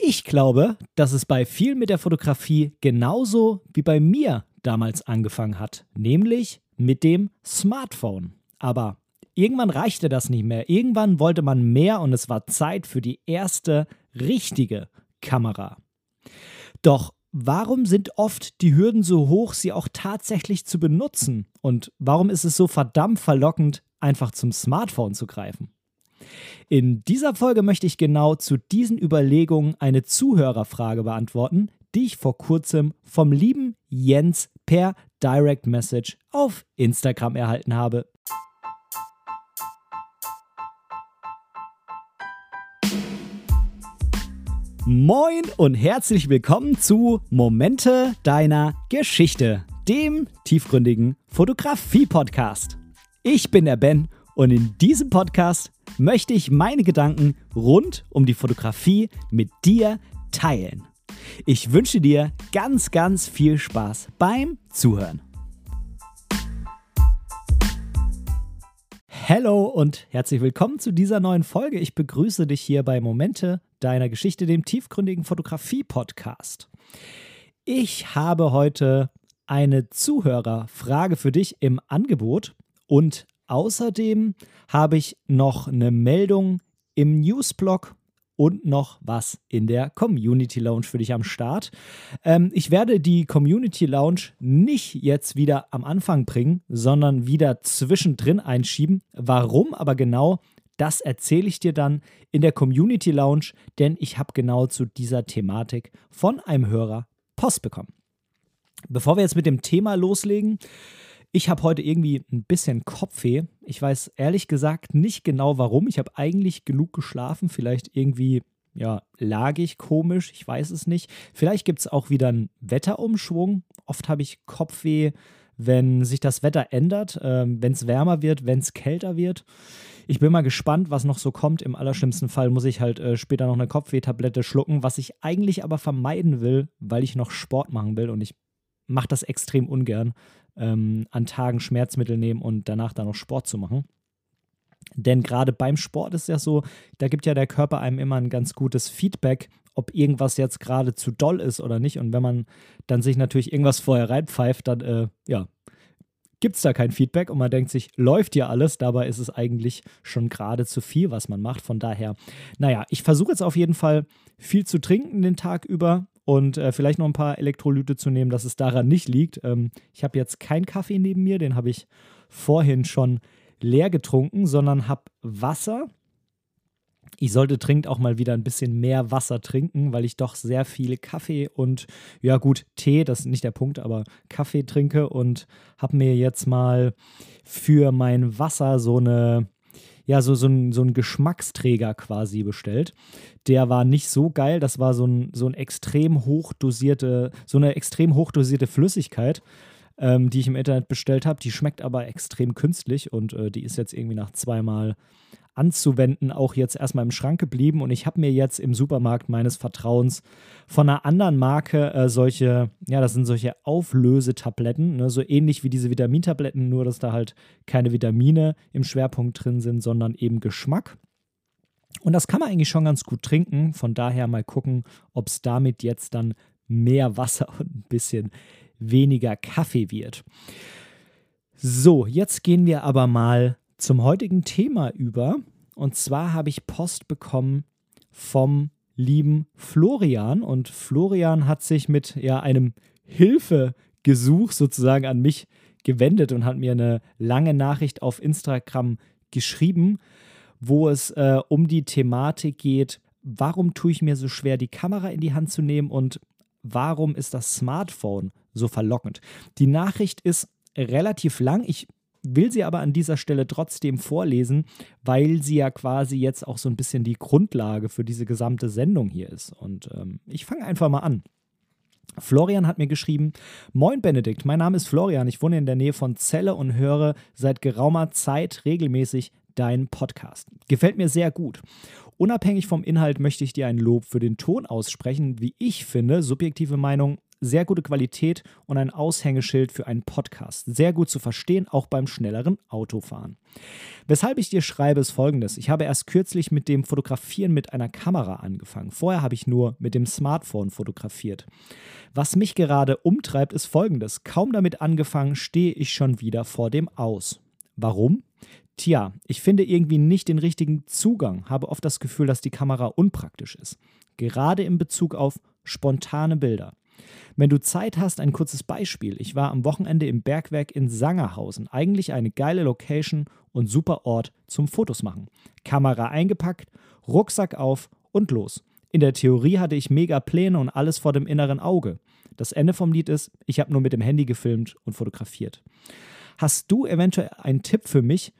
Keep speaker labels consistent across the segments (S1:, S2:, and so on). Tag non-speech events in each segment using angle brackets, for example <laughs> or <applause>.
S1: Ich glaube, dass es bei vielen mit der Fotografie genauso wie bei mir damals angefangen hat, nämlich mit dem Smartphone. Aber irgendwann reichte das nicht mehr. Irgendwann wollte man mehr und es war Zeit für die erste richtige Kamera. Doch warum sind oft die Hürden so hoch, sie auch tatsächlich zu benutzen? Und warum ist es so verdammt verlockend, einfach zum Smartphone zu greifen? In dieser Folge möchte ich genau zu diesen Überlegungen eine Zuhörerfrage beantworten, die ich vor kurzem vom lieben Jens per Direct Message auf Instagram erhalten habe. Moin und herzlich willkommen zu Momente deiner Geschichte, dem tiefgründigen Fotografie-Podcast. Ich bin der Ben und in diesem Podcast möchte ich meine Gedanken rund um die Fotografie mit dir teilen. Ich wünsche dir ganz, ganz viel Spaß beim Zuhören. Hallo und herzlich willkommen zu dieser neuen Folge. Ich begrüße dich hier bei Momente deiner Geschichte, dem tiefgründigen Fotografie-Podcast. Ich habe heute eine Zuhörerfrage für dich im Angebot und Außerdem habe ich noch eine Meldung im Newsblog und noch was in der Community Lounge für dich am Start. Ähm, ich werde die Community Lounge nicht jetzt wieder am Anfang bringen, sondern wieder zwischendrin einschieben. Warum aber genau, das erzähle ich dir dann in der Community Lounge, denn ich habe genau zu dieser Thematik von einem Hörer Post bekommen. Bevor wir jetzt mit dem Thema loslegen, ich habe heute irgendwie ein bisschen Kopfweh. Ich weiß ehrlich gesagt nicht genau warum. Ich habe eigentlich genug geschlafen. Vielleicht irgendwie, ja, lag ich komisch. Ich weiß es nicht. Vielleicht gibt es auch wieder einen Wetterumschwung. Oft habe ich Kopfweh, wenn sich das Wetter ändert, äh, wenn es wärmer wird, wenn es kälter wird. Ich bin mal gespannt, was noch so kommt. Im allerschlimmsten Fall muss ich halt äh, später noch eine Kopfwehtablette schlucken, was ich eigentlich aber vermeiden will, weil ich noch Sport machen will und ich mache das extrem ungern ähm, an Tagen Schmerzmittel nehmen und danach dann noch Sport zu machen. Denn gerade beim Sport ist ja so, da gibt ja der Körper einem immer ein ganz gutes Feedback, ob irgendwas jetzt gerade zu doll ist oder nicht. Und wenn man dann sich natürlich irgendwas vorher reinpfeift, dann äh, ja, gibt es da kein Feedback und man denkt sich, läuft ja alles, dabei ist es eigentlich schon gerade zu viel, was man macht. Von daher, naja, ich versuche jetzt auf jeden Fall viel zu trinken den Tag über und äh, vielleicht noch ein paar Elektrolyte zu nehmen, dass es daran nicht liegt. Ähm, ich habe jetzt keinen Kaffee neben mir, den habe ich vorhin schon leer getrunken, sondern habe Wasser. Ich sollte dringend auch mal wieder ein bisschen mehr Wasser trinken, weil ich doch sehr viel Kaffee und ja gut, Tee, das ist nicht der Punkt, aber Kaffee trinke und habe mir jetzt mal für mein Wasser so eine ja, so, so, ein, so ein Geschmacksträger quasi bestellt. Der war nicht so geil. Das war so ein, so ein extrem hochdosierte, so eine extrem hochdosierte Flüssigkeit, ähm, die ich im Internet bestellt habe. Die schmeckt aber extrem künstlich und äh, die ist jetzt irgendwie nach zweimal anzuwenden auch jetzt erstmal im Schrank geblieben und ich habe mir jetzt im Supermarkt meines Vertrauens von einer anderen Marke äh, solche, ja, das sind solche Auflösetabletten, ne, so ähnlich wie diese Vitamintabletten, nur dass da halt keine Vitamine im Schwerpunkt drin sind, sondern eben Geschmack. Und das kann man eigentlich schon ganz gut trinken. Von daher mal gucken, ob es damit jetzt dann mehr Wasser <laughs> und ein bisschen weniger Kaffee wird. So, jetzt gehen wir aber mal zum heutigen Thema über. Und zwar habe ich Post bekommen vom lieben Florian. Und Florian hat sich mit ja, einem Hilfegesuch sozusagen an mich gewendet und hat mir eine lange Nachricht auf Instagram geschrieben, wo es äh, um die Thematik geht, warum tue ich mir so schwer, die Kamera in die Hand zu nehmen und warum ist das Smartphone so verlockend. Die Nachricht ist relativ lang. Ich will sie aber an dieser Stelle trotzdem vorlesen, weil sie ja quasi jetzt auch so ein bisschen die Grundlage für diese gesamte Sendung hier ist. Und ähm, ich fange einfach mal an. Florian hat mir geschrieben: Moin Benedikt, mein Name ist Florian. Ich wohne in der Nähe von Celle und höre seit geraumer Zeit regelmäßig deinen Podcast. Gefällt mir sehr gut. Unabhängig vom Inhalt möchte ich dir ein Lob für den Ton aussprechen. Wie ich finde, subjektive Meinung, sehr gute Qualität und ein Aushängeschild für einen Podcast. Sehr gut zu verstehen, auch beim schnelleren Autofahren. Weshalb ich dir schreibe, ist folgendes. Ich habe erst kürzlich mit dem Fotografieren mit einer Kamera angefangen. Vorher habe ich nur mit dem Smartphone fotografiert. Was mich gerade umtreibt, ist folgendes. Kaum damit angefangen, stehe ich schon wieder vor dem Aus. Warum? Tja, ich finde irgendwie nicht den richtigen Zugang, habe oft das Gefühl, dass die Kamera unpraktisch ist. Gerade in Bezug auf spontane Bilder. Wenn du Zeit hast, ein kurzes Beispiel. Ich war am Wochenende im Bergwerk in Sangerhausen. Eigentlich eine geile Location und super Ort zum Fotos machen. Kamera eingepackt, Rucksack auf und los. In der Theorie hatte ich mega Pläne und alles vor dem inneren Auge. Das Ende vom Lied ist, ich habe nur mit dem Handy gefilmt und fotografiert. Hast du eventuell einen Tipp für mich,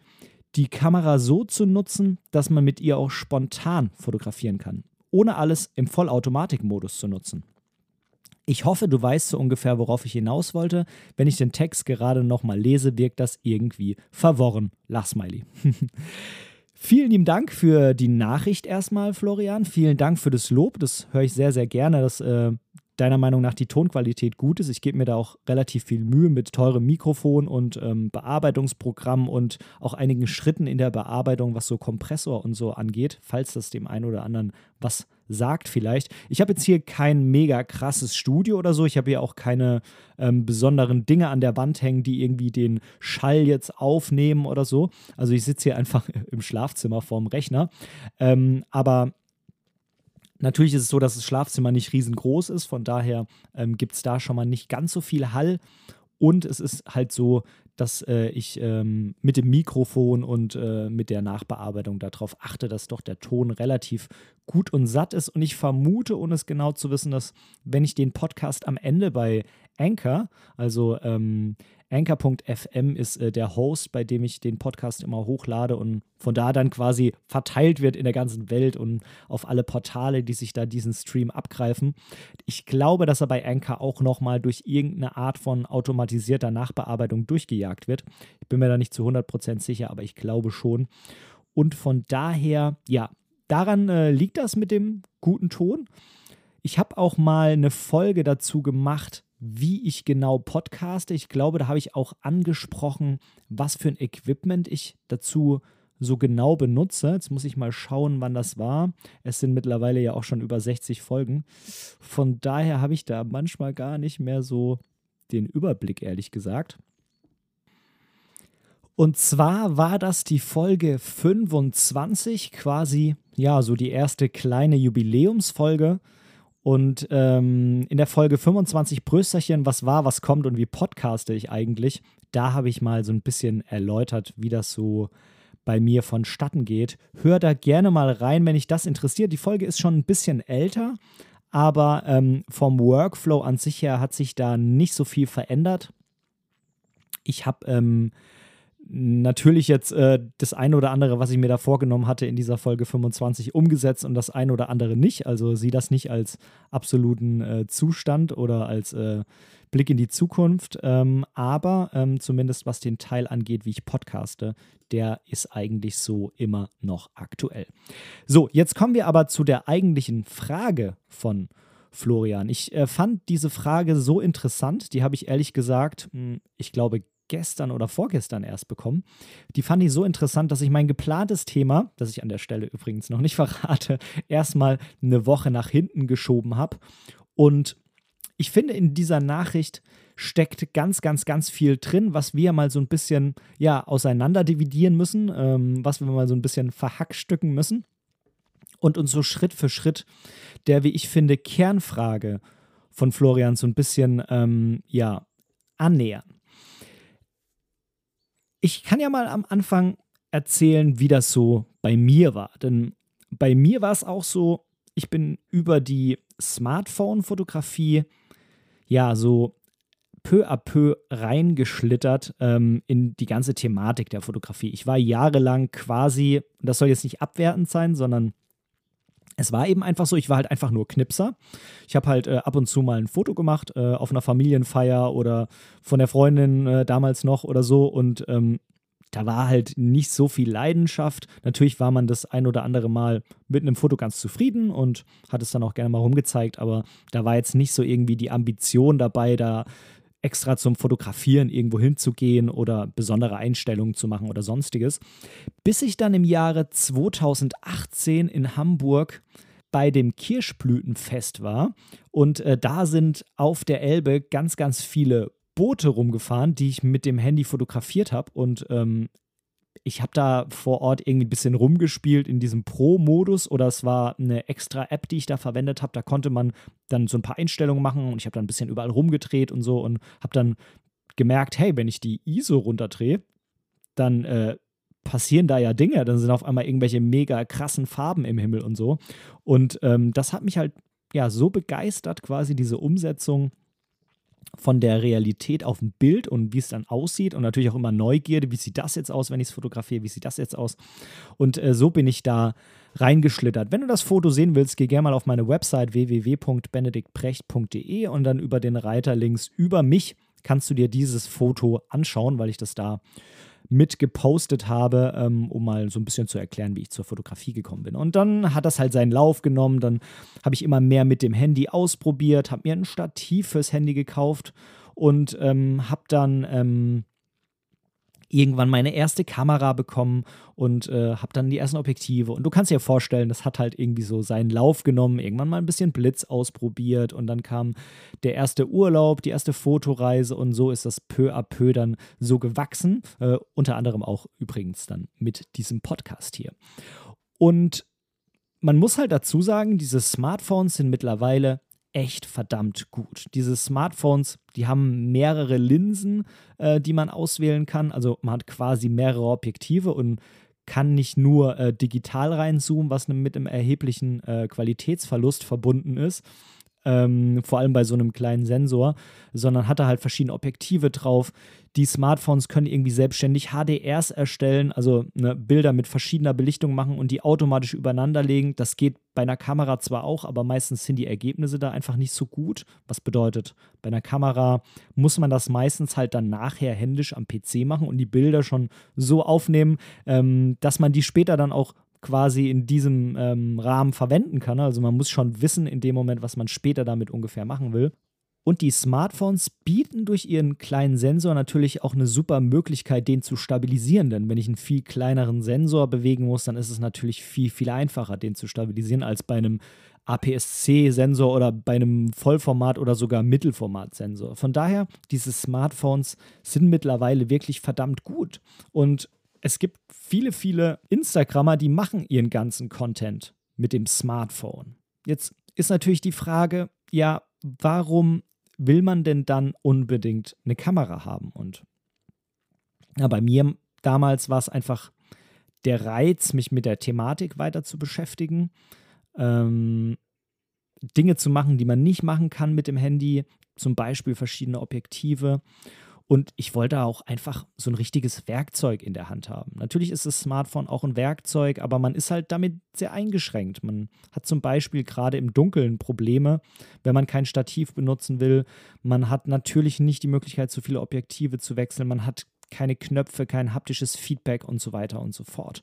S1: die Kamera so zu nutzen, dass man mit ihr auch spontan fotografieren kann, ohne alles im Vollautomatikmodus zu nutzen? Ich hoffe, du weißt so ungefähr, worauf ich hinaus wollte. Wenn ich den Text gerade nochmal lese, wirkt das irgendwie verworren. Lachsmiley. <laughs> Vielen lieben Dank für die Nachricht erstmal, Florian. Vielen Dank für das Lob. Das höre ich sehr, sehr gerne. Das äh, deiner Meinung nach die Tonqualität gut ist. Ich gebe mir da auch relativ viel Mühe mit teurem Mikrofon und ähm, Bearbeitungsprogramm und auch einigen Schritten in der Bearbeitung, was so Kompressor und so angeht, falls das dem einen oder anderen was sagt vielleicht. Ich habe jetzt hier kein mega krasses Studio oder so. Ich habe hier auch keine ähm, besonderen Dinge an der Wand hängen, die irgendwie den Schall jetzt aufnehmen oder so. Also ich sitze hier einfach <laughs> im Schlafzimmer vorm Rechner. Ähm, aber Natürlich ist es so, dass das Schlafzimmer nicht riesengroß ist, von daher ähm, gibt es da schon mal nicht ganz so viel Hall. Und es ist halt so, dass äh, ich ähm, mit dem Mikrofon und äh, mit der Nachbearbeitung darauf achte, dass doch der Ton relativ gut und satt ist. Und ich vermute, ohne es genau zu wissen, dass wenn ich den Podcast am Ende bei Anchor, also ähm, Anchor.fm ist äh, der Host, bei dem ich den Podcast immer hochlade und von da dann quasi verteilt wird in der ganzen Welt und auf alle Portale, die sich da diesen Stream abgreifen. Ich glaube, dass er bei Anchor auch nochmal durch irgendeine Art von automatisierter Nachbearbeitung durchgejagt wird. Ich bin mir da nicht zu 100% sicher, aber ich glaube schon. Und von daher, ja, daran äh, liegt das mit dem guten Ton. Ich habe auch mal eine Folge dazu gemacht, wie ich genau podcaste. Ich glaube, da habe ich auch angesprochen, was für ein Equipment ich dazu so genau benutze. Jetzt muss ich mal schauen, wann das war. Es sind mittlerweile ja auch schon über 60 Folgen. Von daher habe ich da manchmal gar nicht mehr so den Überblick, ehrlich gesagt. Und zwar war das die Folge 25, quasi, ja, so die erste kleine Jubiläumsfolge. Und ähm, in der Folge 25 Brösterchen, was war, was kommt und wie podcaste ich eigentlich, da habe ich mal so ein bisschen erläutert, wie das so bei mir vonstatten geht. Hör da gerne mal rein, wenn dich das interessiert. Die Folge ist schon ein bisschen älter, aber ähm, vom Workflow an sich her hat sich da nicht so viel verändert. Ich habe ähm, natürlich jetzt äh, das eine oder andere, was ich mir da vorgenommen hatte in dieser Folge 25 umgesetzt und das eine oder andere nicht. Also sieh das nicht als absoluten äh, Zustand oder als äh, Blick in die Zukunft. Ähm, aber ähm, zumindest was den Teil angeht, wie ich podcaste, der ist eigentlich so immer noch aktuell. So, jetzt kommen wir aber zu der eigentlichen Frage von Florian. Ich äh, fand diese Frage so interessant, die habe ich ehrlich gesagt, mh, hm, ich glaube, gestern oder vorgestern erst bekommen. Die fand ich so interessant, dass ich mein geplantes Thema, das ich an der Stelle übrigens noch nicht <laughs> verrate, erstmal eine Woche nach hinten geschoben habe. Und ich finde, in dieser Nachricht steckt ganz, ganz, ganz viel drin, was wir mal so ein bisschen ja, auseinander dividieren müssen, ähm, was wir mal so ein bisschen verhackstücken müssen und uns so Schritt für Schritt der, wie ich finde, Kernfrage von Florian so ein bisschen ähm, ja, annähern. Ich kann ja mal am Anfang erzählen, wie das so bei mir war. Denn bei mir war es auch so, ich bin über die Smartphone-Fotografie ja so peu à peu reingeschlittert ähm, in die ganze Thematik der Fotografie. Ich war jahrelang quasi, das soll jetzt nicht abwertend sein, sondern es war eben einfach so, ich war halt einfach nur Knipser. Ich habe halt äh, ab und zu mal ein Foto gemacht äh, auf einer Familienfeier oder von der Freundin äh, damals noch oder so und ähm, da war halt nicht so viel Leidenschaft. Natürlich war man das ein oder andere Mal mit einem Foto ganz zufrieden und hat es dann auch gerne mal rumgezeigt, aber da war jetzt nicht so irgendwie die Ambition dabei, da extra zum Fotografieren irgendwo hinzugehen oder besondere Einstellungen zu machen oder sonstiges. Bis ich dann im Jahre 2018 in Hamburg bei dem Kirschblütenfest war und äh, da sind auf der Elbe ganz, ganz viele Boote rumgefahren, die ich mit dem Handy fotografiert habe. Und ähm, ich habe da vor Ort irgendwie ein bisschen rumgespielt in diesem Pro-Modus oder es war eine extra App, die ich da verwendet habe. Da konnte man dann so ein paar Einstellungen machen und ich habe dann ein bisschen überall rumgedreht und so und habe dann gemerkt, hey, wenn ich die ISO runterdrehe, dann äh, passieren da ja Dinge. Dann sind auf einmal irgendwelche mega krassen Farben im Himmel und so. Und ähm, das hat mich halt ja so begeistert, quasi diese Umsetzung von der Realität auf dem Bild und wie es dann aussieht und natürlich auch immer Neugierde, wie sieht das jetzt aus, wenn ich es fotografiere, wie sieht das jetzt aus. Und äh, so bin ich da reingeschlittert. Wenn du das Foto sehen willst, geh gerne mal auf meine Website www.benediktprecht.de und dann über den Reiter links über mich kannst du dir dieses Foto anschauen, weil ich das da mit gepostet habe, ähm, um mal so ein bisschen zu erklären, wie ich zur Fotografie gekommen bin. Und dann hat das halt seinen Lauf genommen. Dann habe ich immer mehr mit dem Handy ausprobiert, habe mir ein Stativ fürs Handy gekauft und ähm, habe dann ähm, irgendwann meine erste Kamera bekommen und äh, habe dann die ersten Objektive. Und du kannst dir vorstellen, das hat halt irgendwie so seinen Lauf genommen, irgendwann mal ein bisschen Blitz ausprobiert und dann kam der erste Urlaub, die erste Fotoreise und so ist das peu à peu dann so gewachsen. Äh, unter anderem auch übrigens dann mit diesem Podcast hier. Und man muss halt dazu sagen, diese Smartphones sind mittlerweile echt verdammt gut. Diese Smartphones, die haben mehrere Linsen, äh, die man auswählen kann. Also man hat quasi mehrere Objektive und kann nicht nur äh, digital reinzoomen, was mit einem erheblichen äh, Qualitätsverlust verbunden ist, ähm, vor allem bei so einem kleinen Sensor, sondern hat da halt verschiedene Objektive drauf. Die Smartphones können irgendwie selbstständig HDRs erstellen, also ne, Bilder mit verschiedener Belichtung machen und die automatisch übereinander legen. Das geht bei einer Kamera zwar auch, aber meistens sind die Ergebnisse da einfach nicht so gut. Was bedeutet, bei einer Kamera muss man das meistens halt dann nachher händisch am PC machen und die Bilder schon so aufnehmen, ähm, dass man die später dann auch quasi in diesem ähm, Rahmen verwenden kann. Also man muss schon wissen in dem Moment, was man später damit ungefähr machen will. Und die Smartphones bieten durch ihren kleinen Sensor natürlich auch eine super Möglichkeit, den zu stabilisieren. Denn wenn ich einen viel kleineren Sensor bewegen muss, dann ist es natürlich viel, viel einfacher, den zu stabilisieren, als bei einem APS-C-Sensor oder bei einem Vollformat- oder sogar Mittelformat-Sensor. Von daher, diese Smartphones sind mittlerweile wirklich verdammt gut. Und es gibt viele, viele Instagrammer, die machen ihren ganzen Content mit dem Smartphone. Jetzt ist natürlich die Frage, ja, warum will man denn dann unbedingt eine Kamera haben? Und ja, bei mir damals war es einfach der Reiz, mich mit der Thematik weiter zu beschäftigen, ähm, Dinge zu machen, die man nicht machen kann mit dem Handy, zum Beispiel verschiedene Objektive. Und ich wollte auch einfach so ein richtiges Werkzeug in der Hand haben. Natürlich ist das Smartphone auch ein Werkzeug, aber man ist halt damit sehr eingeschränkt. Man hat zum Beispiel gerade im Dunkeln Probleme, wenn man kein Stativ benutzen will. Man hat natürlich nicht die Möglichkeit, so viele Objektive zu wechseln. Man hat keine Knöpfe, kein haptisches Feedback und so weiter und so fort.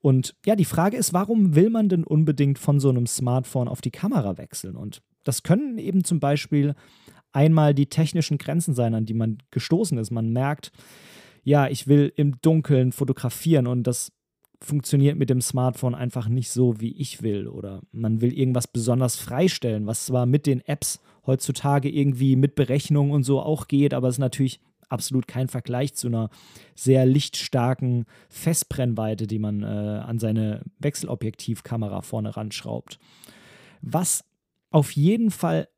S1: Und ja, die Frage ist, warum will man denn unbedingt von so einem Smartphone auf die Kamera wechseln? Und das können eben zum Beispiel einmal die technischen Grenzen sein, an die man gestoßen ist. Man merkt, ja, ich will im Dunkeln fotografieren und das funktioniert mit dem Smartphone einfach nicht so, wie ich will. Oder man will irgendwas besonders freistellen, was zwar mit den Apps heutzutage irgendwie mit Berechnungen und so auch geht, aber es ist natürlich absolut kein Vergleich zu einer sehr lichtstarken Festbrennweite, die man äh, an seine Wechselobjektivkamera vorne ranschraubt. Was auf jeden Fall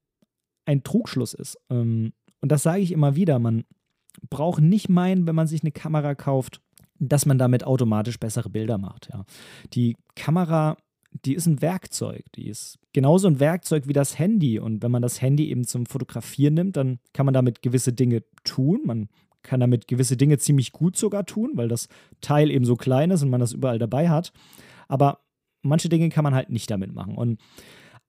S1: ein Trugschluss ist. Ähm, und das sage ich immer wieder, man braucht nicht meinen, wenn man sich eine Kamera kauft, dass man damit automatisch bessere Bilder macht. Ja. Die Kamera, die ist ein Werkzeug, die ist genauso ein Werkzeug wie das Handy. Und wenn man das Handy eben zum Fotografieren nimmt, dann kann man damit gewisse Dinge tun. Man kann damit gewisse Dinge ziemlich gut sogar tun, weil das Teil eben so klein ist und man das überall dabei hat. Aber manche Dinge kann man halt nicht damit machen. Und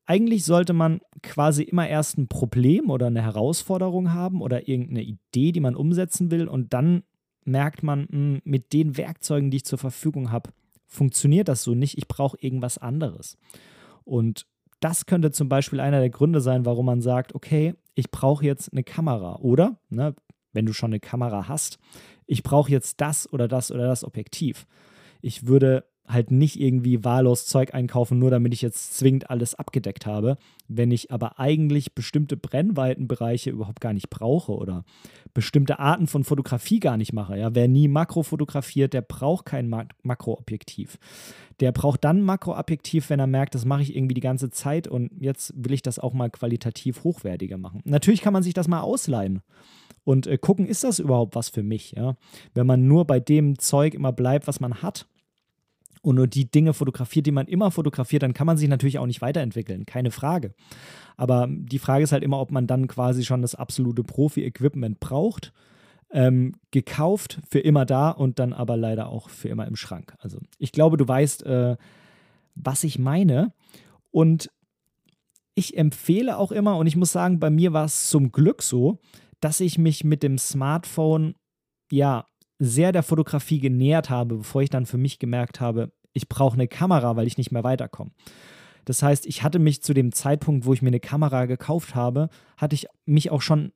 S1: eigentlich sollte man quasi immer erst ein Problem oder eine Herausforderung haben oder irgendeine Idee, die man umsetzen will und dann merkt man, mh, hm, mit den Werkzeugen, die ich zur Verfügung habe, funktioniert das so nicht. Ich brauche irgendwas anderes. Und das könnte zum Beispiel einer der Gründe sein, warum man sagt, okay, ich brauche jetzt eine Kamera. Oder, ne, wenn du schon eine Kamera hast, ich brauche jetzt das oder das oder das Objektiv. Ich würde halt nicht irgendwie wahllos Zeug einkaufen, nur damit ich jetzt zwingend alles abgedeckt habe, wenn ich aber eigentlich bestimmte Brennweitenbereiche überhaupt gar nicht brauche oder bestimmte Arten von Fotografie gar nicht mache. Ja, wer nie Makro fotografiert, der braucht kein Mak Makroobjektiv. Der braucht dann Makroobjektiv, wenn er merkt, das mache ich irgendwie die ganze Zeit und jetzt will ich das auch mal qualitativ hochwertiger machen. Natürlich kann man sich das mal ausleihen und äh, gucken, ist das überhaupt was für mich? Ja? Wenn man nur bei dem Zeug immer bleibt, was man hat, und nur die Dinge fotografiert, die man immer fotografiert, dann kann man sich natürlich auch nicht weiterentwickeln, keine Frage. Aber die Frage ist halt immer, ob man dann quasi schon das absolute Profi-Equipment braucht, ähm, gekauft, für immer da und dann aber leider auch für immer im Schrank. Also ich glaube, du weißt, äh, was ich meine. Und ich empfehle auch immer, und ich muss sagen, bei mir war es zum Glück so, dass ich mich mit dem Smartphone ja sehr der Fotografie genähert habe, bevor ich dann für mich gemerkt habe, ich brauche eine Kamera, weil ich nicht mehr weiterkomme. Das heißt, ich hatte mich zu dem Zeitpunkt, wo ich mir eine Kamera gekauft habe, hatte ich mich auch schon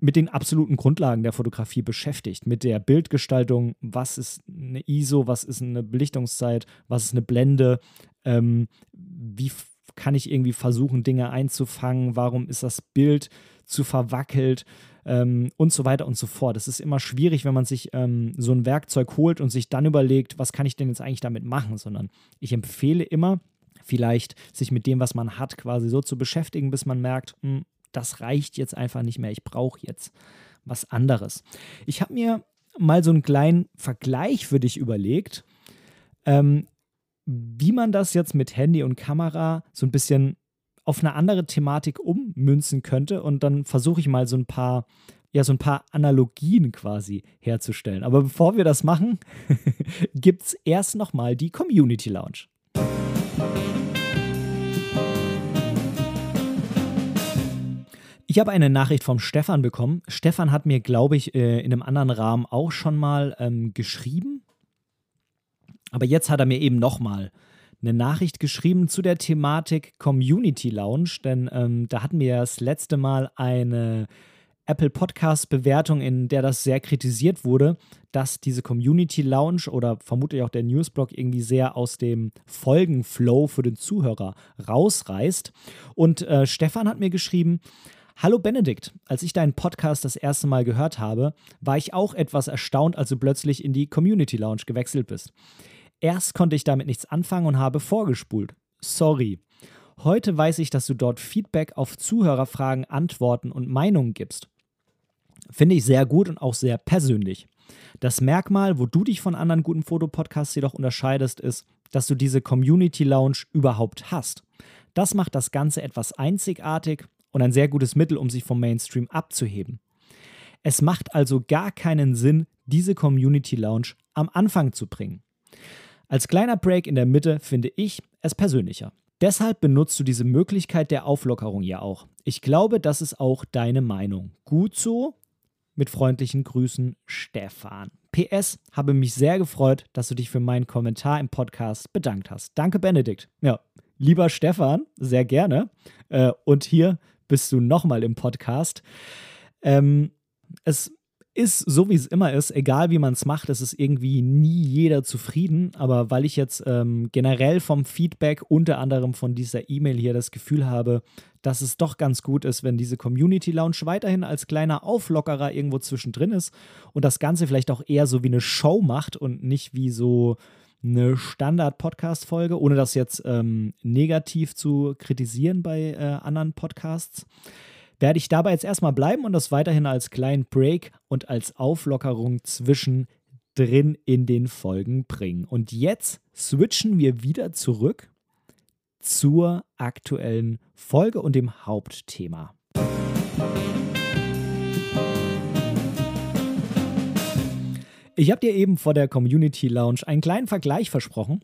S1: mit den absoluten Grundlagen der Fotografie beschäftigt, mit der Bildgestaltung, was ist eine ISO, was ist eine Belichtungszeit, was ist eine Blende, ähm, wie kann ich irgendwie versuchen, Dinge einzufangen, warum ist das Bild zu verwackelt, ähm, und so weiter und so fort. Es ist immer schwierig, wenn man sich ähm, so ein Werkzeug holt und sich dann überlegt, was kann ich denn jetzt eigentlich damit machen, sondern ich empfehle immer, vielleicht sich mit dem, was man hat, quasi so zu beschäftigen, bis man merkt, mh, hm, das reicht jetzt einfach nicht mehr, ich brauche jetzt was anderes. Ich habe mir mal so einen kleinen Vergleich für dich überlegt, ähm, wie man das jetzt mit Handy und Kamera so ein bisschen auf eine andere Thematik ummünzen könnte. Und dann versuche ich mal so ein paar, ja, so ein paar Analogien quasi herzustellen. Aber bevor wir das machen, <laughs> gibt es erst nochmal die Community Lounge. Ich habe eine Nachricht vom Stefan bekommen. Stefan hat mir, glaube ich, äh, in einem anderen Rahmen auch schon mal ähm, geschrieben. Aber jetzt hat er mir eben nochmal eine Nachricht geschrieben zu der Thematik Community Lounge, denn ähm, da hatten wir das letzte Mal eine Apple Podcast Bewertung, in der das sehr kritisiert wurde, dass diese Community Lounge oder vermutlich auch der Newsblog irgendwie sehr aus dem Folgenflow für den Zuhörer rausreißt. Und äh, Stefan hat mir geschrieben, Hallo Benedikt, als ich deinen Podcast das erste Mal gehört habe, war ich auch etwas erstaunt, als du plötzlich in die Community Lounge gewechselt bist. Erst konnte ich damit nichts anfangen und habe vorgespult. Sorry. Heute weiß ich, dass du dort Feedback auf Zuhörerfragen, Antworten und Meinungen gibst. Finde ich sehr gut und auch sehr persönlich. Das Merkmal, wo du dich von anderen guten Fotopodcasts jedoch unterscheidest, ist, dass du diese Community Lounge überhaupt hast. Das macht das Ganze etwas einzigartig und ein sehr gutes Mittel, um sich vom Mainstream abzuheben. Es macht also gar keinen Sinn, diese Community Lounge am Anfang zu bringen. Als kleiner Break in der Mitte finde ich es persönlicher. Deshalb benutzt du diese Möglichkeit der Auflockerung ja auch. Ich glaube, das ist auch deine Meinung. Gut so. Mit freundlichen Grüßen, Stefan. PS, habe mich sehr gefreut, dass du dich für meinen Kommentar im Podcast bedankt hast. Danke, Benedikt. Ja, lieber Stefan, sehr gerne. Äh, und hier bist du nochmal im Podcast. Ähm, es ist so, wie es immer ist, egal wie man es macht, es ist irgendwie nie jeder zufrieden. Aber weil ich jetzt ähm, generell vom Feedback, unter anderem von dieser E-Mail hier, das Gefühl habe, dass es doch ganz gut ist, wenn diese Community Lounge weiterhin als kleiner Auflockerer irgendwo zwischendrin ist und das Ganze vielleicht auch eher so wie eine Show macht und nicht wie so eine Standard-Podcast-Folge, ohne das jetzt ähm, negativ zu kritisieren bei äh, anderen Podcasts werde ich dabei jetzt erstmal bleiben und das weiterhin als kleinen Break und als Auflockerung zwischendrin in den Folgen bringen. Und jetzt switchen wir wieder zurück zur aktuellen Folge und dem Hauptthema. Ich habe dir eben vor der Community Lounge einen kleinen Vergleich versprochen.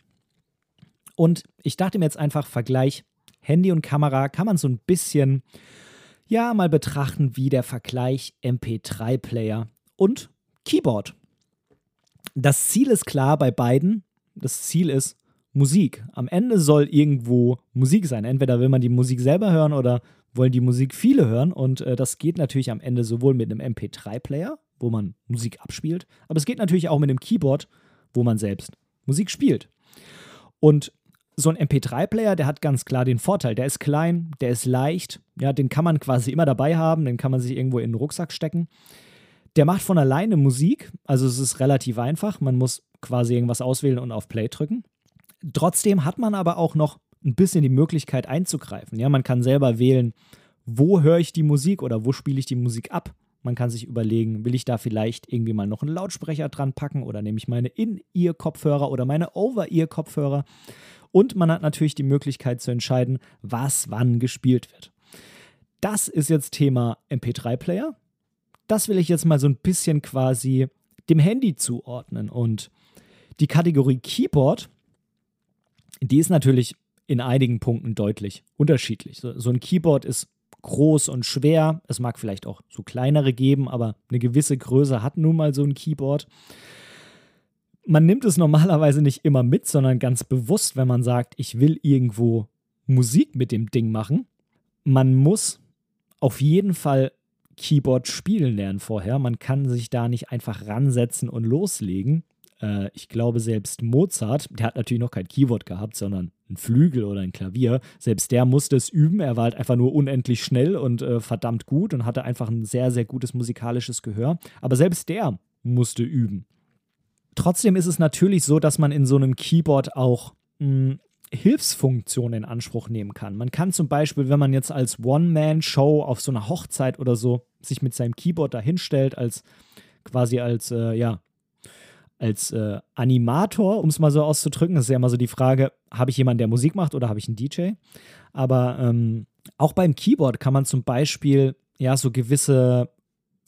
S1: Und ich dachte mir jetzt einfach, Vergleich Handy und Kamera kann man so ein bisschen ja mal betrachten wie der Vergleich MP3-Player und Keyboard. Das Ziel ist klar bei beiden. Das Ziel ist Musik. Am Ende soll irgendwo Musik sein. Entweder will man die Musik selber hören oder wollen die Musik viele hören. Und äh, das geht natürlich am Ende sowohl mit einem MP3-Player, wo man Musik abspielt, aber es geht natürlich auch mit einem Keyboard, wo man selbst Musik spielt. Und so ein MP3-Player, der hat ganz klar den Vorteil, der ist klein, der ist leicht, ja, den kann man quasi immer dabei haben, den kann man sich irgendwo in den Rucksack stecken. Der macht von alleine Musik, also es ist relativ einfach, man muss quasi irgendwas auswählen und auf Play drücken. Trotzdem hat man aber auch noch ein bisschen die Möglichkeit einzugreifen. Ja, man kann selber wählen, wo höre ich die Musik oder wo spiele ich die Musik ab. Man kann sich überlegen, will ich da vielleicht irgendwie mal noch einen Lautsprecher dran packen oder nehme ich meine In-Ear-Kopfhörer oder meine Over-Ear-Kopfhörer. Und man hat natürlich die Möglichkeit zu entscheiden, was wann gespielt wird. Das ist jetzt Thema MP3-Player. Das will ich jetzt mal so ein bisschen quasi dem Handy zuordnen. Und die Kategorie Keyboard, die ist natürlich in einigen Punkten deutlich unterschiedlich. So, ein Keyboard ist groß und schwer. Es mag vielleicht auch so kleinere geben, aber eine gewisse Größe hat nun mal so ein Keyboard. Man nimmt es normalerweise nicht immer mit, sondern ganz bewusst, wenn man sagt, ich will irgendwo Musik mit dem Ding machen. Man muss auf jeden Fall Keyboard spielen lernen vorher. Man kann sich da nicht einfach ransetzen und loslegen. Äh, ich glaube, selbst Mozart, der hat natürlich noch kein Keyboard gehabt, sondern ein Flügel oder ein Klavier. Selbst der musste es üben. Er war halt einfach nur unendlich schnell und äh, verdammt gut und hatte einfach ein sehr, sehr gutes musikalisches Gehör. Aber selbst der musste üben. Trotzdem ist es natürlich so, dass man in so einem Keyboard auch mh, hm, Hilfsfunktionen in Anspruch nehmen kann. Man kann zum Beispiel, wenn man jetzt als One-Man-Show auf so einer Hochzeit oder so sich mit seinem Keyboard dahinstellt, als quasi als, äh, ja, als äh, Animator, um es mal so auszudrücken, das ist ja immer so die Frage, habe ich jemanden, der Musik macht oder habe ich einen DJ? Aber ähm, auch beim Keyboard kann man zum Beispiel ja so gewisse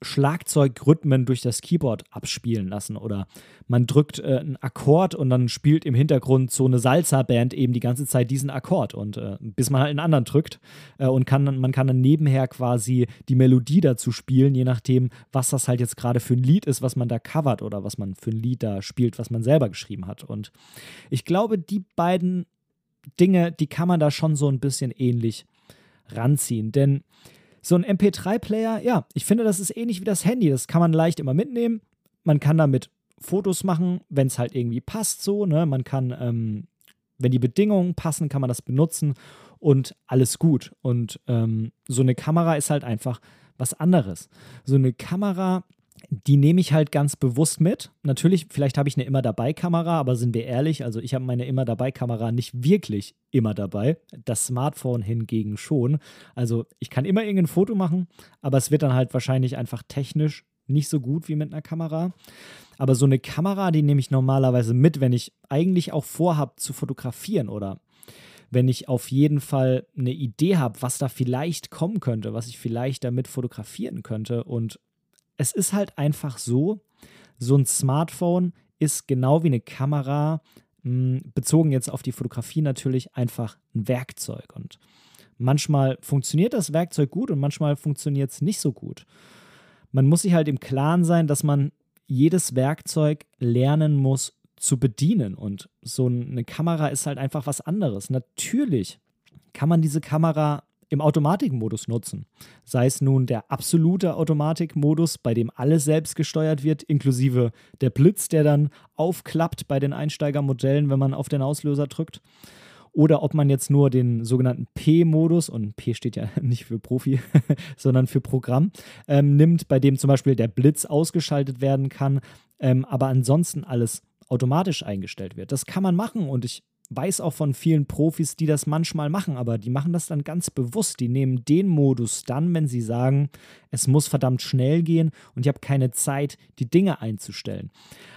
S1: Schlagzeugrhythmen durch das Keyboard abspielen lassen. Oder man drückt äh, einen Akkord und dann spielt im Hintergrund so eine Salsa-Band eben die ganze Zeit diesen Akkord. Und äh, bis man halt einen anderen drückt äh, und kann, man kann dann nebenher quasi die Melodie dazu spielen, je nachdem, was das halt jetzt gerade für ein Lied ist, was man da covert oder was man für ein Lied da spielt, was man selber geschrieben hat. Und ich glaube, die beiden Dinge, die kann man da schon so ein bisschen ähnlich ranziehen, denn so ein MP3-Player, ja, ich finde, das ist ähnlich wie das Handy. Das kann man leicht immer mitnehmen. Man kann damit Fotos machen, wenn es halt irgendwie passt, so, ne? Man kann, ähm, wenn die Bedingungen passen, kann man das benutzen und alles gut. Und ähm, so eine Kamera ist halt einfach was anderes. So eine Kamera die nehme ich halt ganz bewusst mit. Natürlich, vielleicht habe ich eine immer dabei Kamera, aber sind wir ehrlich, also ich habe meine immer dabei Kamera nicht wirklich immer dabei. Das Smartphone hingegen schon. Also ich kann immer irgendein Foto machen, aber es wird dann halt wahrscheinlich einfach technisch nicht so gut wie mit einer Kamera. Aber so eine Kamera, die nehme ich normalerweise mit, wenn ich eigentlich auch vorhabe zu fotografieren oder wenn ich auf jeden Fall eine Idee habe, was da vielleicht kommen könnte, was ich vielleicht damit fotografieren könnte und es ist halt einfach so, so ein Smartphone ist genau wie eine Kamera, hm, bezogen jetzt auf die Fotografie natürlich einfach ein Werkzeug. Und manchmal funktioniert das Werkzeug gut und manchmal funktioniert es nicht so gut. Man muss sich halt im Klaren sein, dass man jedes Werkzeug lernen muss zu bedienen. Und so eine Kamera ist halt einfach was anderes. Natürlich kann man diese Kamera im Automatikmodus nutzen. Sei es nun der absolute Automatikmodus, bei dem alles selbst gesteuert wird, inklusive der Blitz, der dann aufklappt bei den Einsteigermodellen, wenn man auf den Auslöser drückt. Oder ob man jetzt nur den sogenannten P-Modus, und P steht ja <laughs> nicht für Profi, <laughs> sondern für Programm, ähm, nimmt, bei dem zum Beispiel der Blitz ausgeschaltet werden kann, ähm, aber ansonsten alles automatisch eingestellt wird. Das kann man machen und ich weiß auch von vielen Profis, die das manchmal machen, aber die machen das dann ganz bewusst. Die nehmen den Modus dann, wenn sie sagen, es muss verdammt schnell gehen und ich habe keine Zeit, die Dinge einzustellen.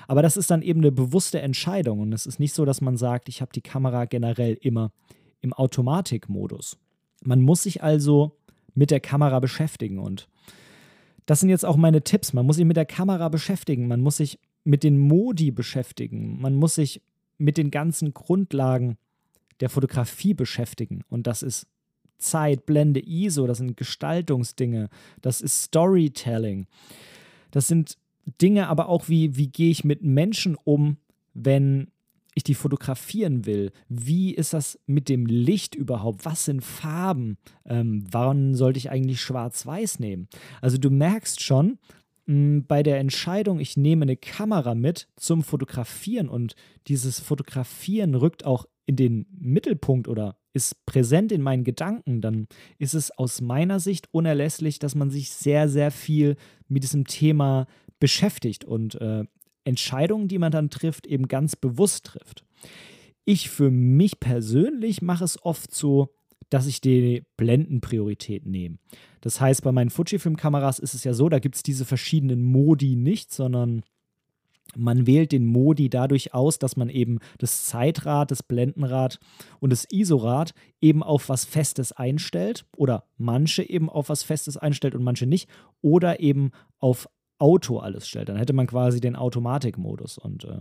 S1: Aber das ist dann eben eine bewusste Entscheidung und es ist nicht so, dass man sagt, ich habe die Kamera generell immer im Automatikmodus. Man muss sich also mit der Kamera beschäftigen und das sind jetzt auch meine Tipps. Man muss sich mit der Kamera beschäftigen, man muss sich mit den Modi beschäftigen, man muss sich mit den ganzen Grundlagen der Fotografie beschäftigen. Und das ist Zeit, Blende, ISO, das sind Gestaltungsdinge, das ist Storytelling. Das sind Dinge aber auch wie, wie gehe ich mit Menschen um, wenn ich die fotografieren will. Wie ist das mit dem Licht überhaupt? Was sind Farben? Ähm, wann sollte ich eigentlich schwarz-weiß nehmen? Also du merkst schon, bei der Entscheidung, ich nehme eine Kamera mit zum Fotografieren und dieses Fotografieren rückt auch in den Mittelpunkt oder ist präsent in meinen Gedanken, dann ist es aus meiner Sicht unerlässlich, dass man sich sehr, sehr viel mit diesem Thema beschäftigt und äh, Entscheidungen, die man dann trifft, eben ganz bewusst trifft. Ich für mich persönlich mache es oft so, dass ich die Blendenpriorität nehme. Das heißt, bei meinen Fujifilm-Kameras ist es ja so, da gibt es diese verschiedenen Modi nicht, sondern man wählt den Modi dadurch aus, dass man eben das Zeitrad, das Blendenrad und das ISO-Rad eben auf was Festes einstellt oder manche eben auf was Festes einstellt und manche nicht oder eben auf Auto alles stellt. Dann hätte man quasi den Automatikmodus. Und äh,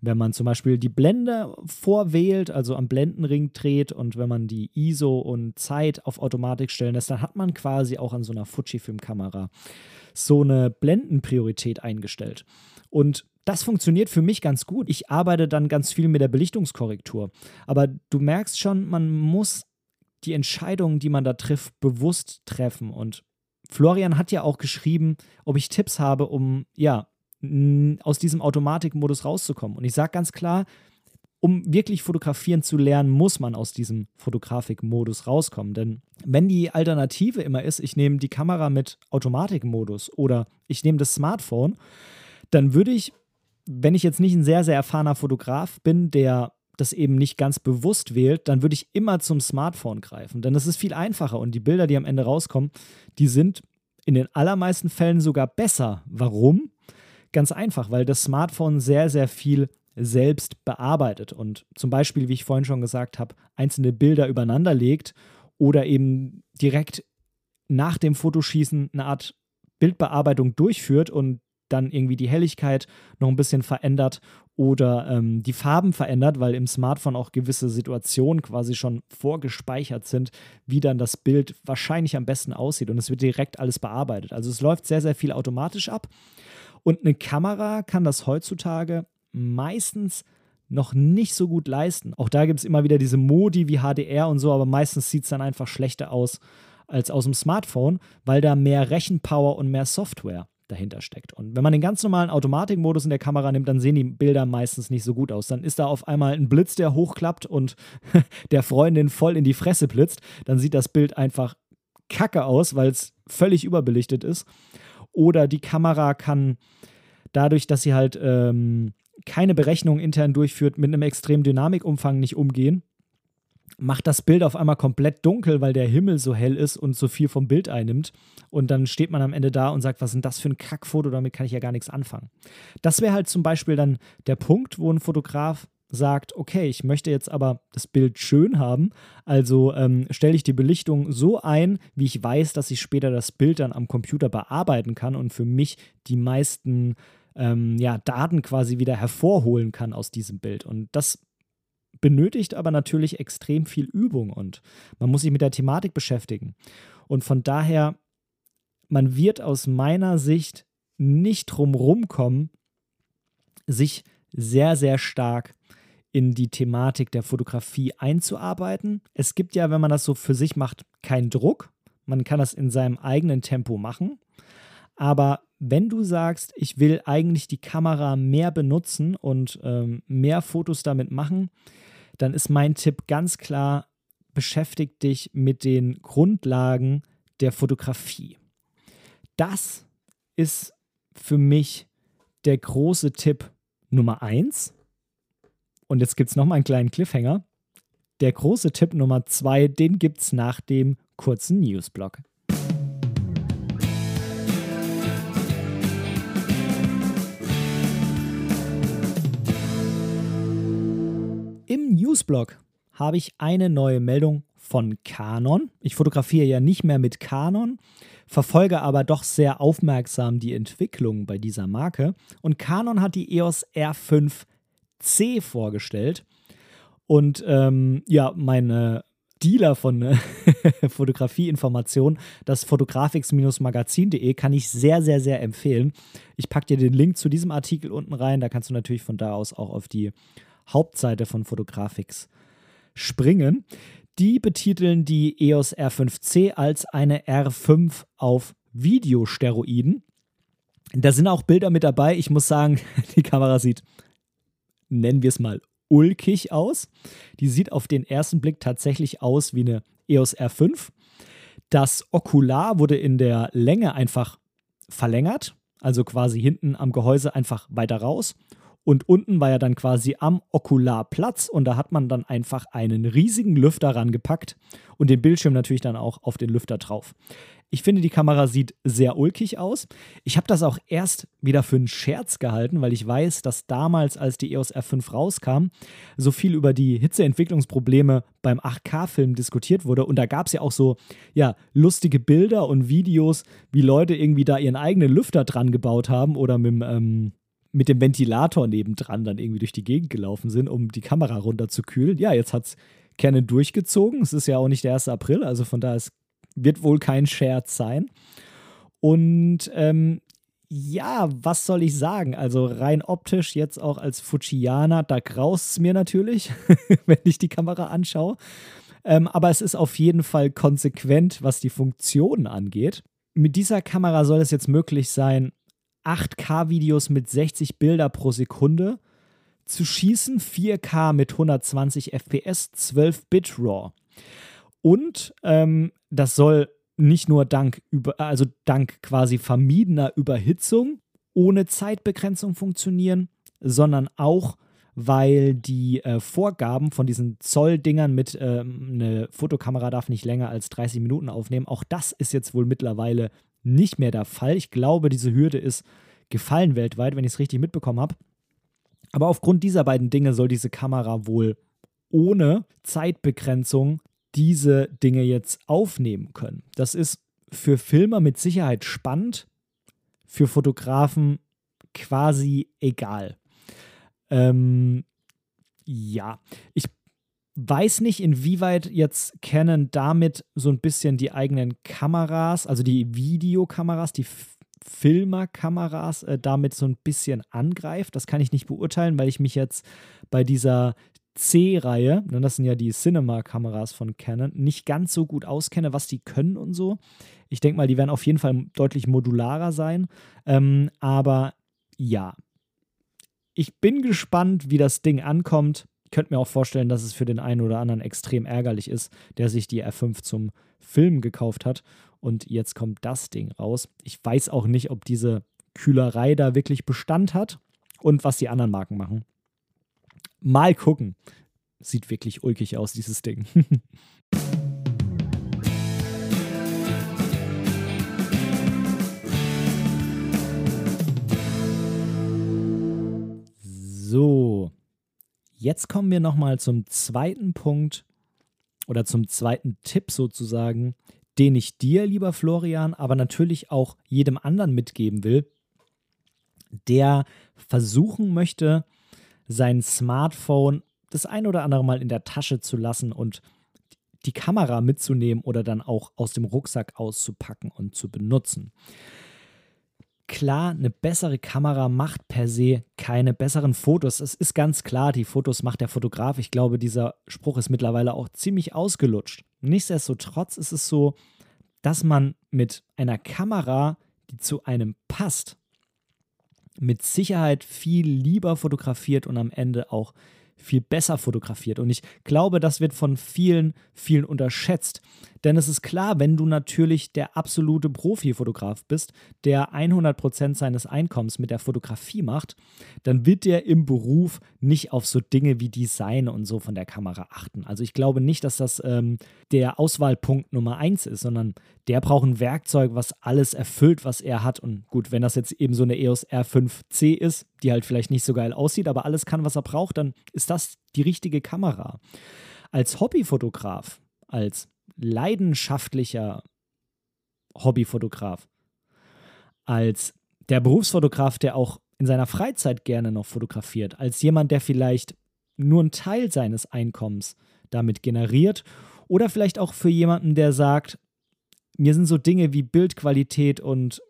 S1: wenn man zum Beispiel die Blende vorwählt, also am Blendenring dreht und wenn man die ISO und Zeit auf Automatik stellen lässt, dann hat man quasi auch an so einer Fujifilm-Kamera so eine Blendenpriorität eingestellt. Und das funktioniert für mich ganz gut. Ich arbeite dann ganz viel mit der Belichtungskorrektur. Aber du merkst schon, man muss die Entscheidungen, die man da trifft, bewusst treffen. Und Florian hat ja auch geschrieben, ob ich Tipps habe, um ja aus diesem Automatikmodus rauszukommen. Und ich sage ganz klar, um wirklich fotografieren zu lernen, muss man aus diesem Fotografikmodus rauskommen. Denn wenn die Alternative immer ist, ich nehme die Kamera mit Automatikmodus oder ich nehme das Smartphone, dann würde ich, wenn ich jetzt nicht ein sehr, sehr erfahrener Fotograf bin, der das eben nicht ganz bewusst wählt, dann würde ich immer zum Smartphone greifen. Denn das ist viel einfacher und die Bilder, die am Ende rauskommen, die sind in den allermeisten Fällen sogar besser. Warum? Ganz einfach, weil das Smartphone sehr, sehr viel selbst bearbeitet und zum Beispiel, wie ich vorhin schon gesagt habe, einzelne Bilder übereinander legt oder eben direkt nach dem Fotoschießen eine Art Bildbearbeitung durchführt und dann irgendwie die Helligkeit noch ein bisschen verändert oder ähm, die Farben verändert, weil im Smartphone auch gewisse Situationen quasi schon vorgespeichert sind, wie dann das Bild wahrscheinlich am besten aussieht und es wird direkt alles bearbeitet. Also es läuft sehr, sehr viel automatisch ab und eine Kamera kann das heutzutage meistens noch nicht so gut leisten. Auch da gibt es immer wieder diese Modi wie HDR und so, aber meistens sieht es dann einfach schlechter aus als aus dem Smartphone, weil da mehr Rechenpower und mehr Software dahinter steckt. Und wenn man den ganz normalen Automatikmodus in der Kamera nimmt, dann sehen die Bilder meistens nicht so gut aus. Dann ist da auf einmal ein Blitz, der hochklappt und <laughs> der Freundin voll in die Fresse blitzt. Dann sieht das Bild einfach kacke aus, weil es völlig überbelichtet ist. Oder die Kamera kann dadurch, dass sie halt ähm, keine Berechnung intern durchführt, mit einem extremen Dynamikumfang nicht umgehen macht das Bild auf einmal komplett dunkel, weil der Himmel so hell ist und so viel vom Bild einnimmt. Und dann steht man am Ende da und sagt, was ist denn das für ein Kackfoto, damit kann ich ja gar nichts anfangen. Das wäre halt zum Beispiel dann der Punkt, wo ein Fotograf sagt, okay, ich möchte jetzt aber das Bild schön haben, also ähm, stelle ich die Belichtung so ein, wie ich weiß, dass ich später das Bild dann am Computer bearbeiten kann und für mich die meisten ähm, ja, Daten quasi wieder hervorholen kann aus diesem Bild. Und das benötigt aber natürlich extrem viel Übung und man muss sich mit der Thematik beschäftigen. Und von daher, man wird aus meiner Sicht nicht drumherum kommen, sich sehr, sehr stark in die Thematik der Fotografie einzuarbeiten. Es gibt ja, wenn man das so für sich macht, keinen Druck. Man kann das in seinem eigenen Tempo machen. Aber wenn du sagst, ich will eigentlich die Kamera mehr benutzen und ähm, mehr Fotos damit machen, dann ist mein Tipp ganz klar, beschäftigt dich mit den Grundlagen der Fotografie. Das ist für mich der große Tipp Nummer eins. Und jetzt gibt es nochmal einen kleinen Cliffhanger. Der große Tipp Nummer zwei, den gibt es nach dem kurzen Newsblock. Im Newsblog habe ich eine neue Meldung von Canon. Ich fotografiere ja nicht mehr mit Canon, verfolge aber doch sehr aufmerksam die Entwicklung bei dieser Marke. Und Canon hat die EOS R5C vorgestellt. Und ähm, ja, meine Dealer von <laughs> Fotografieinformationen, das fotografix-magazin.de, kann ich sehr, sehr, sehr empfehlen. Ich packe dir den Link zu diesem Artikel unten rein. Da kannst du natürlich von da aus auch auf die Hauptseite von Fotografix springen. Die betiteln die EOS R5C als eine R5 auf Videosteroiden. Da sind auch Bilder mit dabei. Ich muss sagen, <laughs> die Kamera sieht, nennen wir es mal, ulkig aus. Die sieht auf den ersten Blick tatsächlich aus wie eine EOS R5. Das Okular wurde in der Länge einfach verlängert, also quasi hinten am Gehäuse einfach weiter raus. Und unten war ja dann quasi am Okular Platz und da hat man dann einfach einen riesigen Lüfter rangepackt und den Bildschirm natürlich dann auch auf den Lüfter drauf. Ich finde, die Kamera sieht sehr ulkig aus. Ich habe das auch erst wieder für einen Scherz gehalten, weil ich weiß, dass damals, als die EOS R5 rauskam, so viel über die Hitzeentwicklungsprobleme beim 8K-Film diskutiert wurde. Und da gab es ja auch so, ja, lustige Bilder und Videos, wie Leute irgendwie da ihren eigenen Lüfter dran gebaut haben oder mit dem, ähm, mit dem Ventilator nebendran dann irgendwie durch die Gegend gelaufen sind, um die Kamera runterzukühlen. Ja, jetzt hat es Canon durchgezogen. Es ist ja auch nicht der 1. April, also von daher ist wird wohl kein Scherz sein. Und ähm, ja, was soll ich sagen? Also rein optisch, jetzt auch als Fujianer, da graust es mir natürlich, <laughs> wenn ich die Kamera anschaue. Ähm, aber es ist auf jeden Fall konsequent, was die Funktionen angeht. Mit dieser Kamera soll es jetzt möglich sein, 8K-Videos mit 60 Bilder pro Sekunde zu schießen, 4K mit 120 FPS, 12-Bit RAW. Und ähm, das soll nicht nur dank über, also dank quasi vermiedener Überhitzung ohne Zeitbegrenzung funktionieren, sondern auch, weil die äh, Vorgaben von diesen Zolldingern mit ähm, eine Fotokamera darf nicht länger als 30 Minuten aufnehmen, auch das ist jetzt wohl mittlerweile nicht mehr der Fall. Ich glaube, diese Hürde ist gefallen weltweit, wenn ich es richtig mitbekommen habe. Aber aufgrund dieser beiden Dinge soll diese Kamera wohl ohne Zeitbegrenzung diese Dinge jetzt aufnehmen können. Das ist für Filmer mit Sicherheit spannend, für Fotografen quasi egal. Ähm, ja, ich weiß nicht, inwieweit jetzt Canon damit so ein bisschen die eigenen Kameras, also die Videokameras, die Filmerkameras äh, damit so ein bisschen angreift. Das kann ich nicht beurteilen, weil ich mich jetzt bei dieser C-Reihe, ne, das sind ja die Cinema-Kameras von Canon, nicht ganz so gut auskenne, was die können und so. Ich denke mal, die werden auf jeden Fall deutlich modularer sein. Ähm, aber ja, ich bin gespannt, wie das Ding ankommt. Ich könnte mir auch vorstellen, dass es für den einen oder anderen extrem ärgerlich ist, der sich die R5 zum Film gekauft hat. Und jetzt kommt das Ding raus. Ich weiß auch nicht, ob diese Kühlerei da wirklich Bestand hat und was die anderen Marken machen. Mal gucken. Sieht wirklich ulkig aus, dieses Ding. <laughs> so, jetzt kommen wir nochmal zum zweiten Punkt oder zum zweiten Tipp sozusagen, den ich dir, lieber Florian, aber natürlich auch jedem anderen mitgeben will, der versuchen möchte, sein Smartphone das ein oder andere Mal in der Tasche zu lassen und die Kamera mitzunehmen oder dann auch aus dem Rucksack auszupacken und zu benutzen. Klar, eine bessere Kamera macht per se keine besseren Fotos. Es ist ganz klar, die Fotos macht der Fotograf. Ich glaube, dieser Spruch ist mittlerweile auch ziemlich ausgelutscht. Nichtsdestotrotz ist es so, dass man mit einer Kamera, die zu einem passt, mit Sicherheit viel lieber fotografiert und am Ende auch viel besser fotografiert. Und ich glaube, das wird von vielen, vielen unterschätzt. Denn es ist klar, wenn du natürlich der absolute Profi-Fotograf bist, der 100% seines Einkommens mit der Fotografie macht, dann wird der im Beruf nicht auf so Dinge wie Design und so von der Kamera achten. Also ich glaube nicht, dass das ähm, der Auswahlpunkt Nummer eins ist, sondern der braucht ein Werkzeug, was alles erfüllt, was er hat. Und gut, wenn das jetzt eben so eine EOS R5C ist, die halt vielleicht nicht so geil aussieht, aber alles kann, was er braucht, dann ist das die richtige Kamera. Als Hobbyfotograf, als leidenschaftlicher Hobbyfotograf, als der Berufsfotograf, der auch in seiner Freizeit gerne noch fotografiert, als jemand, der vielleicht nur einen Teil seines Einkommens damit generiert Oder vielleicht auch für jemanden, der sagt, mir sind so Dinge wie Bildqualität und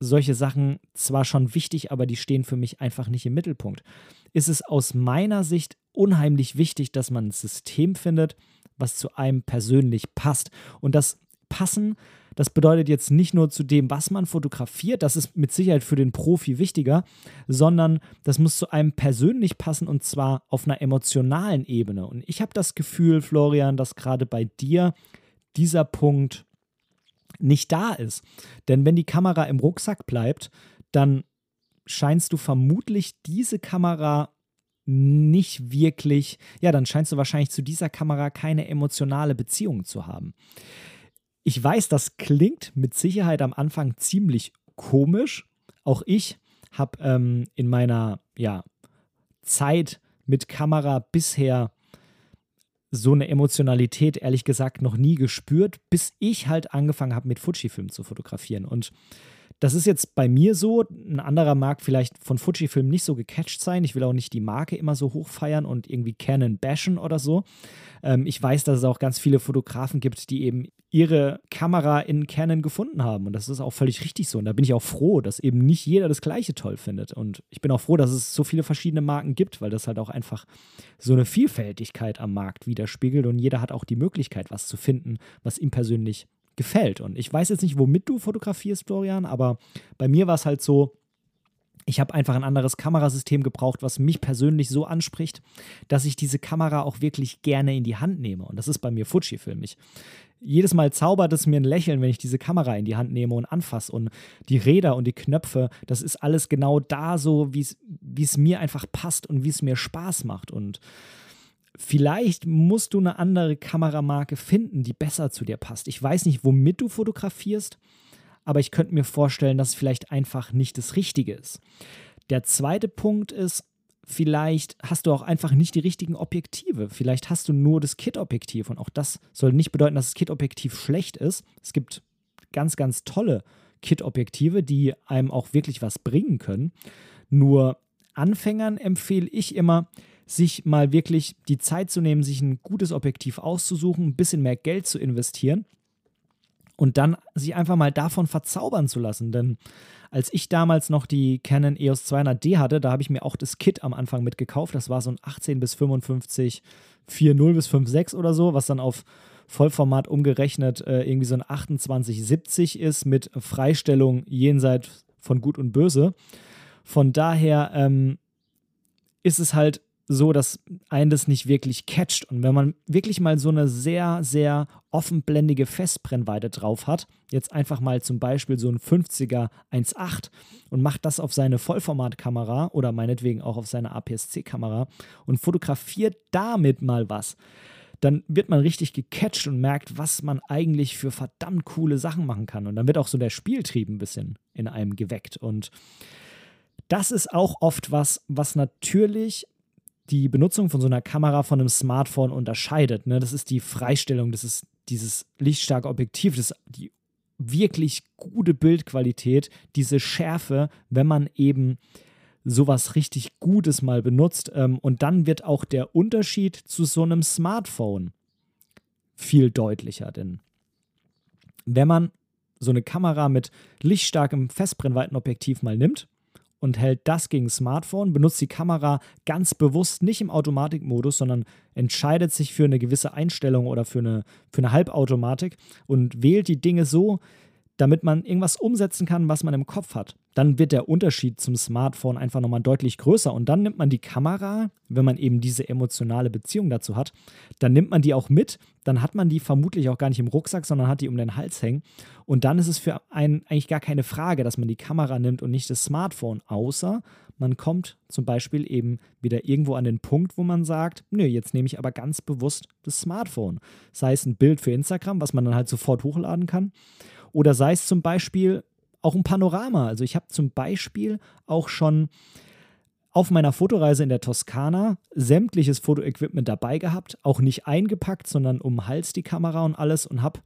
S1: solche Sachen zwar schon wichtig, aber die stehen für mich einfach nicht im Mittelpunkt. Ist es aus meiner Sicht unheimlich wichtig, dass man ein System findet, was zu einem persönlich passt. Und das Passen, das bedeutet jetzt nicht nur zu dem, was man fotografiert, das ist mit Sicherheit für den Profi wichtiger, sondern das muss zu einem persönlich passen und zwar auf einer emotionalen Ebene. Und ich habe das Gefühl, Florian, dass gerade bei dir dieser Punkt nicht da ist. Denn wenn die Kamera im Rucksack bleibt, dann scheinst du vermutlich diese Kamera nicht wirklich, ja, dann scheinst du wahrscheinlich zu dieser Kamera keine emotionale Beziehung zu haben. Ich weiß, das klingt mit Sicherheit am Anfang ziemlich komisch. Auch ich habe ähm, in meiner ja, Zeit mit Kamera bisher so eine Emotionalität ehrlich gesagt noch nie gespürt, bis ich halt angefangen habe mit Fujifilm zu fotografieren. Und das ist jetzt bei mir so. Ein anderer mag vielleicht von Fujifilm nicht so gecatcht sein. Ich will auch nicht die Marke immer so hoch feiern und irgendwie Canon bashen oder so. Ähm, ich weiß, dass es auch ganz viele Fotografen gibt, die eben ihre Kamera in Canon gefunden haben. Und das ist auch völlig richtig so. Und da bin ich auch froh, dass eben nicht jeder das Gleiche toll findet. Und ich bin auch froh, dass es so viele verschiedene Marken gibt, weil das halt auch einfach so eine Vielfältigkeit am Markt widerspiegelt. Und jeder hat auch die Möglichkeit, was zu finden, was ihm persönlich gefällt. Und ich weiß jetzt nicht, womit du fotografierst, Florian, aber bei mir war es halt so, ich habe einfach ein anderes Kamerasystem gebraucht, was mich persönlich so anspricht, dass ich diese Kamera auch wirklich gerne in die Hand nehme. Und das ist bei mir Fujifilm. Ich, jedes Mal zaubert es mir ein Lächeln, wenn ich diese Kamera in die Hand nehme und anfasse. Und die Räder und die Knöpfe, das ist alles genau da so, wie es mir einfach passt und wie es mir Spaß macht. Und Vielleicht musst du eine andere Kameramarke finden, die besser zu dir passt. Ich weiß nicht, womit du fotografierst, aber ich könnte mir vorstellen, dass es vielleicht einfach nicht das Richtige ist. Der zweite Punkt ist, vielleicht hast du auch einfach nicht die richtigen Objektive. Vielleicht hast du nur das Kit-Objektiv und auch das soll nicht bedeuten, dass das Kit-Objektiv schlecht ist. Es gibt ganz, ganz tolle Kit-Objektive, die einem auch wirklich was bringen können. Nur Anfängern empfehle ich immer, sich mal wirklich die Zeit zu nehmen, sich ein gutes Objektiv auszusuchen, ein bisschen mehr Geld zu investieren und dann sich einfach mal davon verzaubern zu lassen. Denn als ich damals noch die Canon EOS 200D hatte, da habe ich mir auch das Kit am Anfang mitgekauft. Das war so ein 18 bis 55 4.0 bis 5.6 oder so, was dann auf Vollformat umgerechnet äh, irgendwie so ein 2870 ist mit Freistellung jenseits von Gut und Böse. Von daher ähm, ist es halt so, dass einen das nicht wirklich catcht. Und wenn man wirklich mal so eine sehr, sehr offenblendige Festbrennweite drauf hat, jetzt einfach mal zum Beispiel so ein 50er 1.8 und macht das auf seine Vollformatkamera oder meinetwegen auch auf seine APS-C-Kamera und fotografiert damit mal was, dann wird man richtig gecatcht und merkt, was man eigentlich für verdammt coole Sachen machen kann. Und dann wird auch so der Spieltrieb ein bisschen in einem geweckt. Und das ist auch oft was, was natürlich die Benutzung von so einer Kamera von einem Smartphone unterscheidet. Ne? Das ist die Freistellung, das ist dieses lichtstarke Objektiv, das ist die wirklich gute Bildqualität, diese Schärfe, wenn man eben sowas richtig Gutes mal benutzt. Ähm, und dann wird auch der Unterschied zu so einem Smartphone viel deutlicher. Denn wenn man so eine Kamera mit lichtstarkem Festbrennweitenobjektiv mal nimmt und hält das gegen Smartphone, benutzt die Kamera ganz bewusst nicht im Automatikmodus, sondern entscheidet sich für eine gewisse Einstellung oder für eine, für eine Halbautomatik und wählt die Dinge so, damit man irgendwas umsetzen kann, was man im Kopf hat. Dann wird der Unterschied zum Smartphone einfach nochmal deutlich größer. Und dann nimmt man die Kamera, wenn man eben diese emotionale Beziehung dazu hat, dann nimmt man die auch mit. Dann hat man die vermutlich auch gar nicht im Rucksack, sondern hat die um den Hals hängen. Und dann ist es für einen eigentlich gar keine Frage, dass man die Kamera nimmt und nicht das Smartphone, außer man kommt zum Beispiel eben wieder irgendwo an den Punkt, wo man sagt, nö, jetzt nehme ich aber ganz bewusst das Smartphone. Sei es ein Bild für Instagram, was man dann halt sofort hochladen kann oder sei es zum Beispiel auch ein Panorama. Also ich habe zum Beispiel auch schon auf meiner Fotoreise in der Toskana sämtliches Fotoequipment dabei gehabt, auch nicht eingepackt, sondern um den Hals die Kamera und alles und habe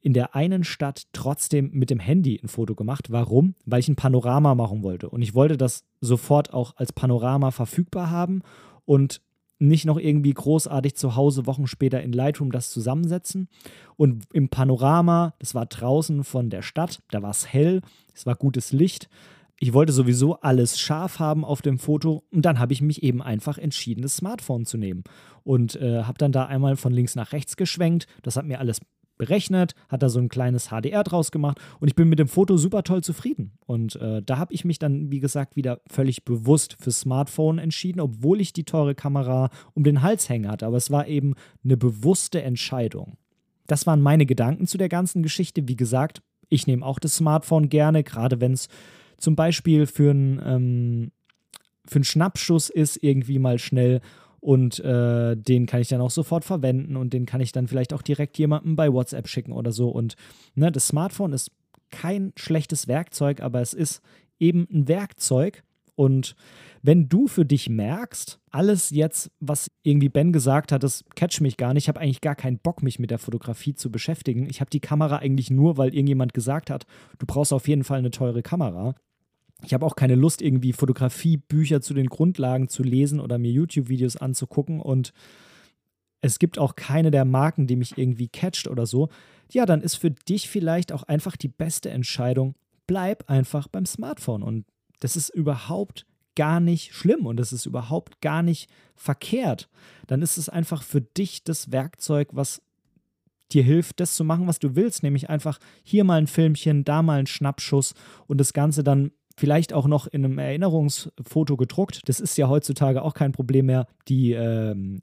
S1: in der einen Stadt trotzdem mit dem Handy ein Foto gemacht. Warum? Weil ich ein Panorama machen wollte. Und ich wollte das sofort auch als Panorama verfügbar haben. Und nicht noch irgendwie großartig zu Hause Wochen später in Lightroom das zusammensetzen. Und im Panorama, das war draußen von der Stadt, da war es hell, es war gutes Licht. Ich wollte sowieso alles scharf haben auf dem Foto und dann habe ich mich eben einfach entschieden, das Smartphone zu nehmen und äh, habe dann da einmal von links nach rechts geschwenkt. Das hat mir alles berechnet, hat da so ein kleines HDR draus gemacht und ich bin mit dem Foto super toll zufrieden. Und äh, da habe ich mich dann, wie gesagt, wieder völlig bewusst für Smartphone entschieden, obwohl ich die teure Kamera um den Hals hängen hatte. Aber es war eben eine bewusste Entscheidung. Das waren meine Gedanken zu der ganzen Geschichte. Wie gesagt, ich nehme auch das Smartphone gerne, gerade wenn es zum Beispiel für einen ähm, für einen Schnappschuss ist, irgendwie mal schnell und äh, den kann ich dann auch sofort verwenden und den kann ich dann vielleicht auch direkt jemandem bei WhatsApp schicken oder so. Und ne, das Smartphone ist kein schlechtes Werkzeug, aber es ist eben ein Werkzeug. Und wenn du für dich merkst, alles jetzt, was irgendwie Ben gesagt hat, das catch mich gar nicht. Ich habe eigentlich gar keinen Bock, mich mit der Fotografie zu beschäftigen. Ich habe die Kamera eigentlich nur, weil irgendjemand gesagt hat, du brauchst auf jeden Fall eine teure Kamera. Ich habe auch keine Lust, irgendwie Fotografiebücher zu den Grundlagen zu lesen oder mir YouTube-Videos anzugucken und es gibt auch keine der Marken, die mich irgendwie catcht oder so. Ja, dann ist für dich vielleicht auch einfach die beste Entscheidung, bleib einfach beim Smartphone. Und das ist überhaupt gar nicht schlimm und das ist überhaupt gar nicht verkehrt. Dann ist es einfach für dich das Werkzeug, was dir hilft, das zu machen, was du willst, nämlich einfach hier mal ein Filmchen, da mal ein Schnappschuss und das Ganze dann vielleicht auch noch in einem Erinnerungsfoto gedruckt. Das ist ja heutzutage auch kein Problem mehr. Die ähm,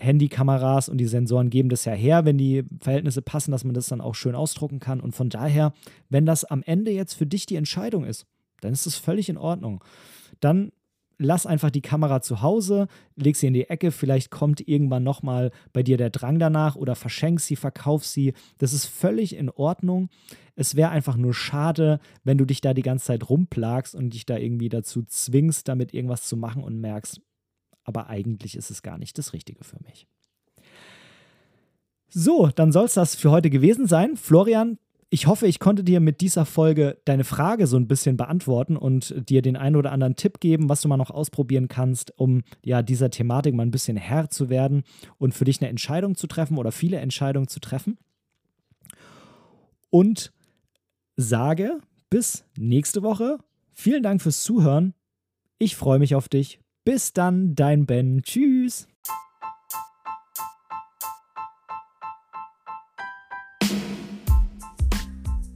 S1: Handykameras und die Sensoren geben das ja her, wenn die Verhältnisse passen, dass man das dann auch schön ausdrucken kann. Und von daher, wenn das am Ende jetzt für dich die Entscheidung ist, dann ist es völlig in Ordnung. Dann lass einfach die Kamera zu Hause, leg sie in die Ecke, vielleicht kommt irgendwann nochmal bei dir der Drang danach oder verschenk sie, verkauf sie. Das ist völlig in Ordnung. Es wäre einfach nur schade, wenn du dich da die ganze Zeit rumplagst und dich da irgendwie dazu zwingst, damit irgendwas zu machen und merkst, aber eigentlich ist es gar nicht das Richtige für mich. So, dann soll es das für heute gewesen sein. Florian, ich hoffe, ich konnte dir mit dieser Folge deine Frage so ein bisschen beantworten und dir den einen oder anderen Tipp geben, was du mal noch ausprobieren kannst, um ja dieser Thematik mal ein bisschen Herr zu werden und für dich eine Entscheidung zu treffen oder viele Entscheidungen zu treffen. Und sage bis nächste Woche. Vielen Dank fürs Zuhören. Ich freue mich auf dich. Bis dann, dein Ben. Tschüss.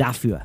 S1: dafür.